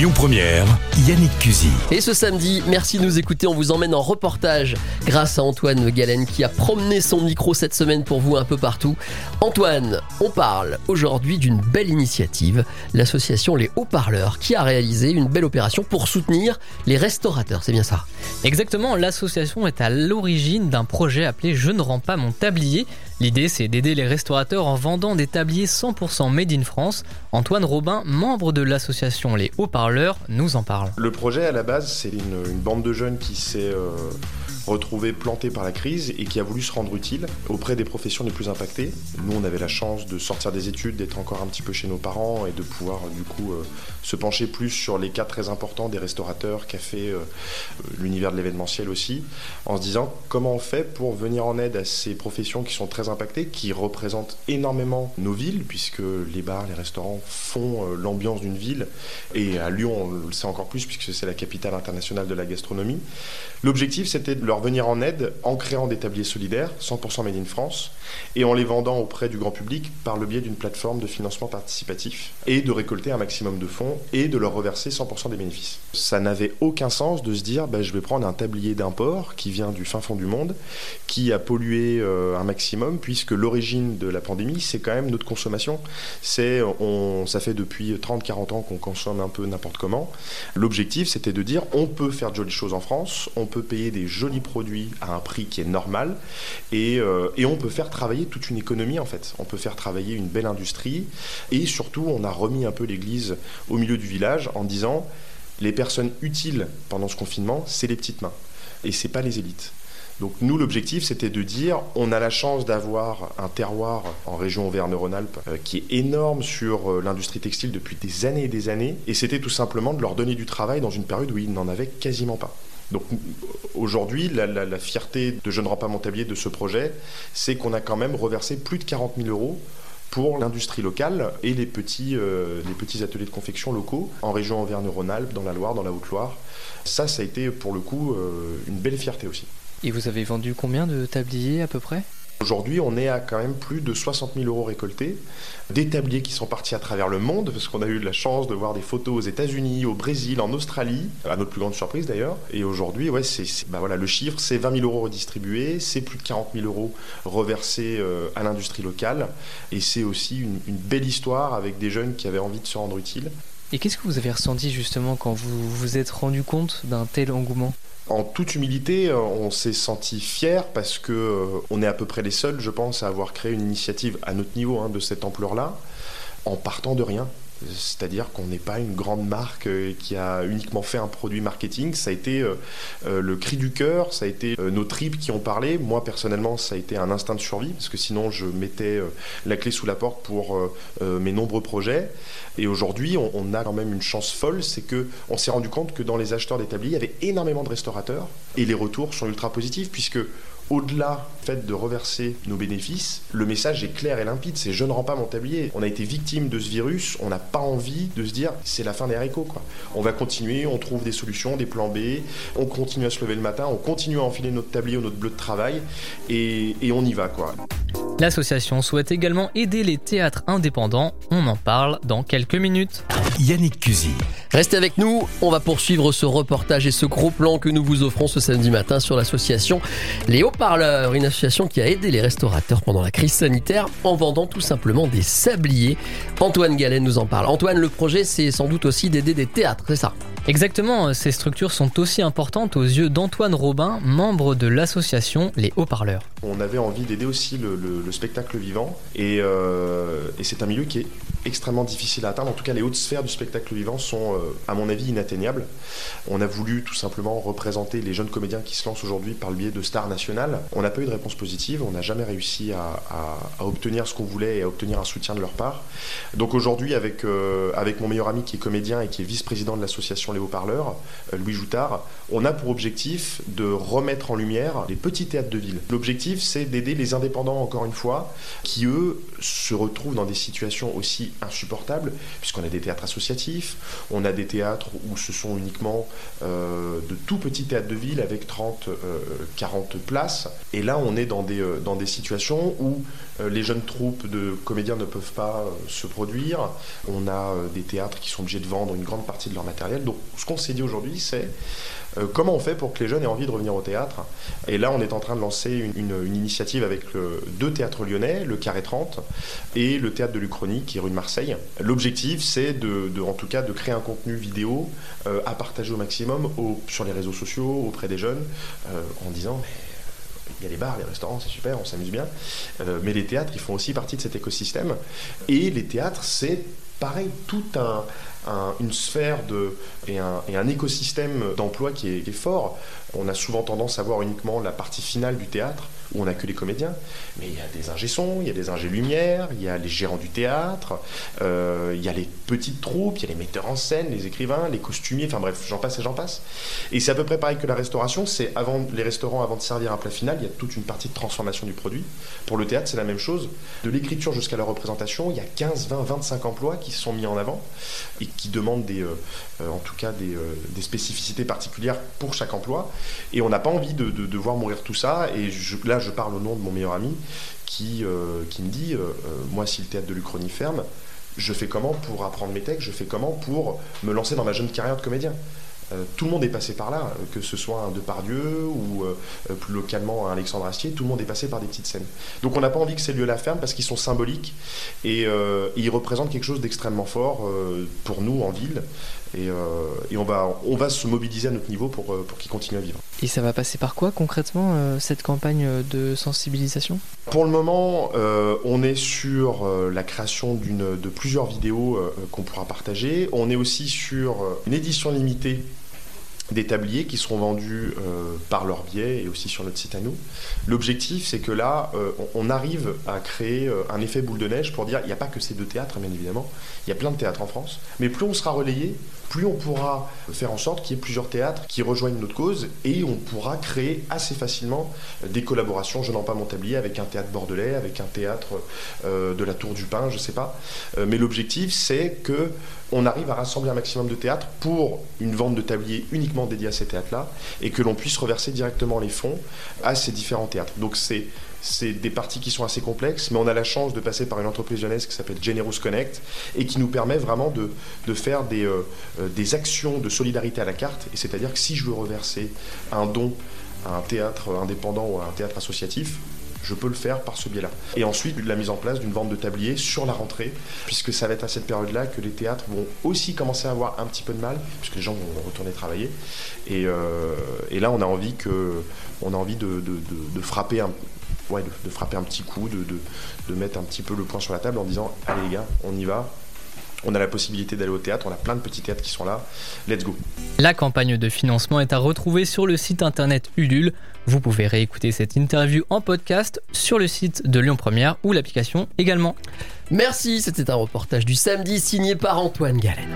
Lyon Première, Yannick Cusy. Et ce samedi, merci de nous écouter. On vous emmène en reportage grâce à Antoine Galen qui a promené son micro cette semaine pour vous un peu partout. Antoine, on parle aujourd'hui d'une belle initiative, l'association Les Haut-Parleurs qui a réalisé une belle opération pour soutenir les restaurateurs. C'est bien ça Exactement, l'association est à l'origine d'un projet appelé Je ne rends pas mon tablier. L'idée, c'est d'aider les restaurateurs en vendant des tabliers 100% made in France. Antoine Robin, membre de l'association Les Haut-Parleurs, nous en parle. Le projet, à la base, c'est une, une bande de jeunes qui s'est euh, retrouvée plantée par la crise et qui a voulu se rendre utile auprès des professions les plus impactées. Nous, on avait la chance de sortir des études, d'être encore un petit peu chez nos parents et de pouvoir, du coup, euh, se pencher plus sur les cas très importants des restaurateurs, cafés, euh, l'univers de l'événementiel aussi, en se disant comment on fait pour venir en aide à ces professions qui sont très impactées, qui représentent énormément nos villes, puisque les bars, les restaurants font euh, l'ambiance d'une ville. Et à Lyon, on le sait encore plus, puisque c'est la capitale internationale de la gastronomie. L'objectif, c'était leur venir en aide en créant des tabliers solidaires, 100% made in France, et en les vendant auprès du grand public par le biais d'une plateforme de financement participatif, et de récolter un maximum de fonds et de leur reverser 100% des bénéfices. Ça n'avait aucun sens de se dire, bah, je vais prendre un tablier d'import qui vient du fin fond du monde, qui a pollué euh, un maximum, puisque l'origine de la pandémie, c'est quand même notre consommation. C'est, on, ça fait depuis 30-40 ans qu'on consomme un peu n'importe comment. L'objectif, c'était de dire, on peut faire de jolies choses en France, on peut payer des jolis produits à un prix qui est normal, et, euh, et on peut faire travailler toute une économie en fait. On peut faire travailler une belle industrie, et surtout, on a remis un peu l'église au milieu du village en disant, les personnes utiles pendant ce confinement, c'est les petites mains, et c'est pas les élites. Donc nous, l'objectif, c'était de dire, on a la chance d'avoir un terroir en région Auvergne-Rhône-Alpes euh, qui est énorme sur euh, l'industrie textile depuis des années et des années, et c'était tout simplement de leur donner du travail dans une période où ils n'en avaient quasiment pas. Donc aujourd'hui, la, la, la, fierté de Je ne rends pas mon tablier de ce projet, c'est qu'on a quand même reversé plus de 40 000 euros pour l'industrie locale et les petits, euh, les petits ateliers de confection locaux en région Auvergne-Rhône-Alpes, dans la Loire, dans la Haute-Loire. Ça, ça a été pour le coup euh, une belle fierté aussi. Et vous avez vendu combien de tabliers à peu près? Aujourd'hui, on est à quand même plus de 60 000 euros récoltés, des tabliers qui sont partis à travers le monde, parce qu'on a eu la chance de voir des photos aux États-Unis, au Brésil, en Australie, à notre plus grande surprise d'ailleurs. Et aujourd'hui, ouais, bah voilà, le chiffre, c'est 20 000 euros redistribués, c'est plus de 40 000 euros reversés euh, à l'industrie locale, et c'est aussi une belle histoire avec des jeunes qui avaient envie de se rendre utiles. Et qu'est-ce que vous avez ressenti justement quand vous vous êtes rendu compte d'un tel engouement? En toute humilité, on s'est senti fier parce que euh, on est à peu près les seuls, je pense, à avoir créé une initiative à notre niveau hein, de cette ampleur-là, en partant de rien. C'est-à-dire qu'on n'est pas une grande marque euh, qui a uniquement fait un produit marketing. Ça a été euh, euh, le cri du cœur, ça a été nos tripes qui ont parlé. Moi, personnellement, ça a été un instinct de survie, parce que sinon, je mettais la clé sous la porte pour mes nombreux projets. Et aujourd'hui, on, a quand même une chance folle, c'est que on s'est rendu compte que dans les acheteurs d'établis, il y avait énormément de restaurateurs, et les retours sont ultra positifs, puisque au-delà du fait de reverser nos bénéfices, le message est clair et limpide, c'est je ne rends pas mon tablier. On a été victime de ce virus, on n'a pas envie de se dire c'est la fin des haricots. On va continuer, on trouve des solutions, des plans B, on continue à se lever le matin, on continue à enfiler notre tablier ou notre bleu de travail et, et on y va. quoi. L'association souhaite également aider les théâtres indépendants. On en parle dans quelques minutes. Yannick Cusy. Restez avec nous, on va poursuivre ce reportage et ce gros plan que nous vous offrons ce samedi matin sur l'association Les Haut-Parleurs, une association qui a aidé les restaurateurs pendant la crise sanitaire en vendant tout simplement des sabliers. Antoine Galen nous en parle. Antoine, le projet c'est sans doute aussi d'aider des théâtres, c'est ça? Exactement, ces structures sont aussi importantes aux yeux d'Antoine Robin, membre de l'association Les Haut-Parleurs. On avait envie d'aider aussi le, le, le, spectacle vivant et, euh, et c'est un milieu qui est extrêmement difficile à atteindre. En tout cas, les hautes sphères du spectacle vivant sont, euh, à mon avis, inatteignables. On a voulu tout simplement représenter les jeunes comédiens qui se lancent aujourd'hui par le biais de stars nationales. On n'a pas eu de réponse positive, on n'a jamais réussi à obtenir ce qu'on voulait et à obtenir un soutien de leur part. Donc aujourd'hui, avec, euh, avec mon meilleur ami qui est comédien et qui est vice-président de l'association Les Haut-Parleurs, euh, Louis Joutard, on a pour objectif de remettre en lumière les petits théâtres de ville. L'objectif, c'est d'aider les indépendants, encore une fois, qui eux se retrouvent dans des situations aussi insupportables, puisqu'on a des théâtres associatifs, on a des théâtres où ce sont uniquement euh, de tout petits théâtres de ville avec 30, euh, 40 places, et là on est dans des, dans des situations où les jeunes troupes de comédiens ne peuvent pas se produire. On a des théâtres qui sont obligés de vendre une grande partie de leur matériel. Donc ce qu'on s'est dit aujourd'hui, c'est euh, comment on fait pour que les jeunes aient envie de revenir au théâtre? Et là, on est en train de lancer une, initiative avec deux théâtres lyonnais, le Carré 30 et le théâtre de l'Uchronie, qui est rue de Marseille. L'objectif, c'est de, en tout cas, de créer un contenu vidéo euh, à partager au maximum sur les réseaux sociaux, auprès des jeunes, euh, en disant il y a les bars, les restaurants, c'est super, on s'amuse bien. Mais les théâtres, ils font aussi partie de cet écosystème. Et les théâtres, c'est pareil, tout un, un- une sphère de, et, un, et un écosystème d'emploi qui est fort. On a souvent tendance à voir uniquement la partie finale du théâtre, où on n'a que les comédiens. Mais il y a des ingé sons, il y a des ingé lumière, il y a les gérants du théâtre, euh, il y a les petites troupes, il y a les metteurs en scène, les écrivains, les costumiers, enfin bref, j'en passe et j'en passe. Et c'est à peu près pareil que la restauration, c'est avant les restaurants, avant de servir un plat final, il y a toute une partie de transformation du produit. Pour le théâtre, c'est la même chose. De l'écriture jusqu'à la représentation, il y a 15, 20, 25 emplois qui sont mis en avant et qui demandent des, euh, euh, en tout cas des, des spécificités particulières pour chaque emploi. Et on n'a pas envie de, voir mourir tout ça. Et là, je parle au nom de mon meilleur ami qui, euh, me dit, euh, euh, moi, si le théâtre de l'Uchronie ferme, je fais comment pour apprendre mes textes Je fais comment pour me lancer dans ma jeune carrière de comédien? Tout le monde est passé par là, euh, que ce soit un Depardieu ou euh, euh, plus localement un Alexandre Astier, tout le monde est passé par des petites scènes. Donc on n'a pas envie que ces lieux-là ferment parce qu'ils sont symboliques et, euh, ils représentent quelque chose d'extrêmement fort euh, pour nous en ville. Et, euh, et on, va, on va se mobiliser à notre niveau pour, euh, pour qu'ils continuent à vivre. Et ça va passer par quoi concrètement euh, cette campagne de sensibilisation? Pour le moment, euh, on est sur euh, la création de plusieurs vidéos euh, qu'on pourra partager. On est aussi sur euh, une édition limitée des tabliers qui seront vendus euh, par leur biais et aussi sur notre site à nous. L'objectif, c'est que là, euh, on, arrive à créer euh, un effet boule de neige pour dire il n'y a pas que ces deux théâtres, bien évidemment. Il y a plein de théâtres en France. Mais plus on sera relayé, plus on pourra faire en sorte qu'il y ait plusieurs théâtres qui rejoignent notre cause et on pourra créer assez facilement des collaborations. Je n'en pas mon tablier avec un théâtre bordelais, avec un théâtre de la Tour du Pin, je sais pas. Mais l'objectif, c'est que on arrive à rassembler un maximum de théâtres pour une vente de tabliers uniquement dédiée à ces théâtres-là et que l'on puisse reverser directement les fonds à ces différents théâtres. Donc c'est des parties qui sont assez complexes, mais on a la chance de passer par une entreprise jeunesse qui s'appelle Generous Connect et qui nous permet vraiment de, de faire des, euh, euh, des actions de solidarité à la carte. Et c'est-à-dire que si je veux reverser un don à un théâtre indépendant ou à un théâtre associatif, je peux le faire par ce biais-là. Et ensuite, la mise en place d'une vente de tabliers sur la rentrée, puisque ça va être à cette période-là que les théâtres vont aussi commencer à avoir un petit peu de mal, puisque les gens vont retourner travailler. Et, euh, là, on a envie, que, on a envie de, de- de- de frapper un, de, de petit coup, de, de- de mettre un petit peu le point sur la table en disant Allez les gars, on y va. On a la possibilité d'aller au théâtre, on a plein de petits théâtres qui sont là. Let's go. La campagne de financement est à retrouver sur le site internet Ulule. Vous pouvez réécouter cette interview en podcast sur le site de Lyon Première ou l'application également. Merci, c'était un reportage du samedi signé par Antoine Galen.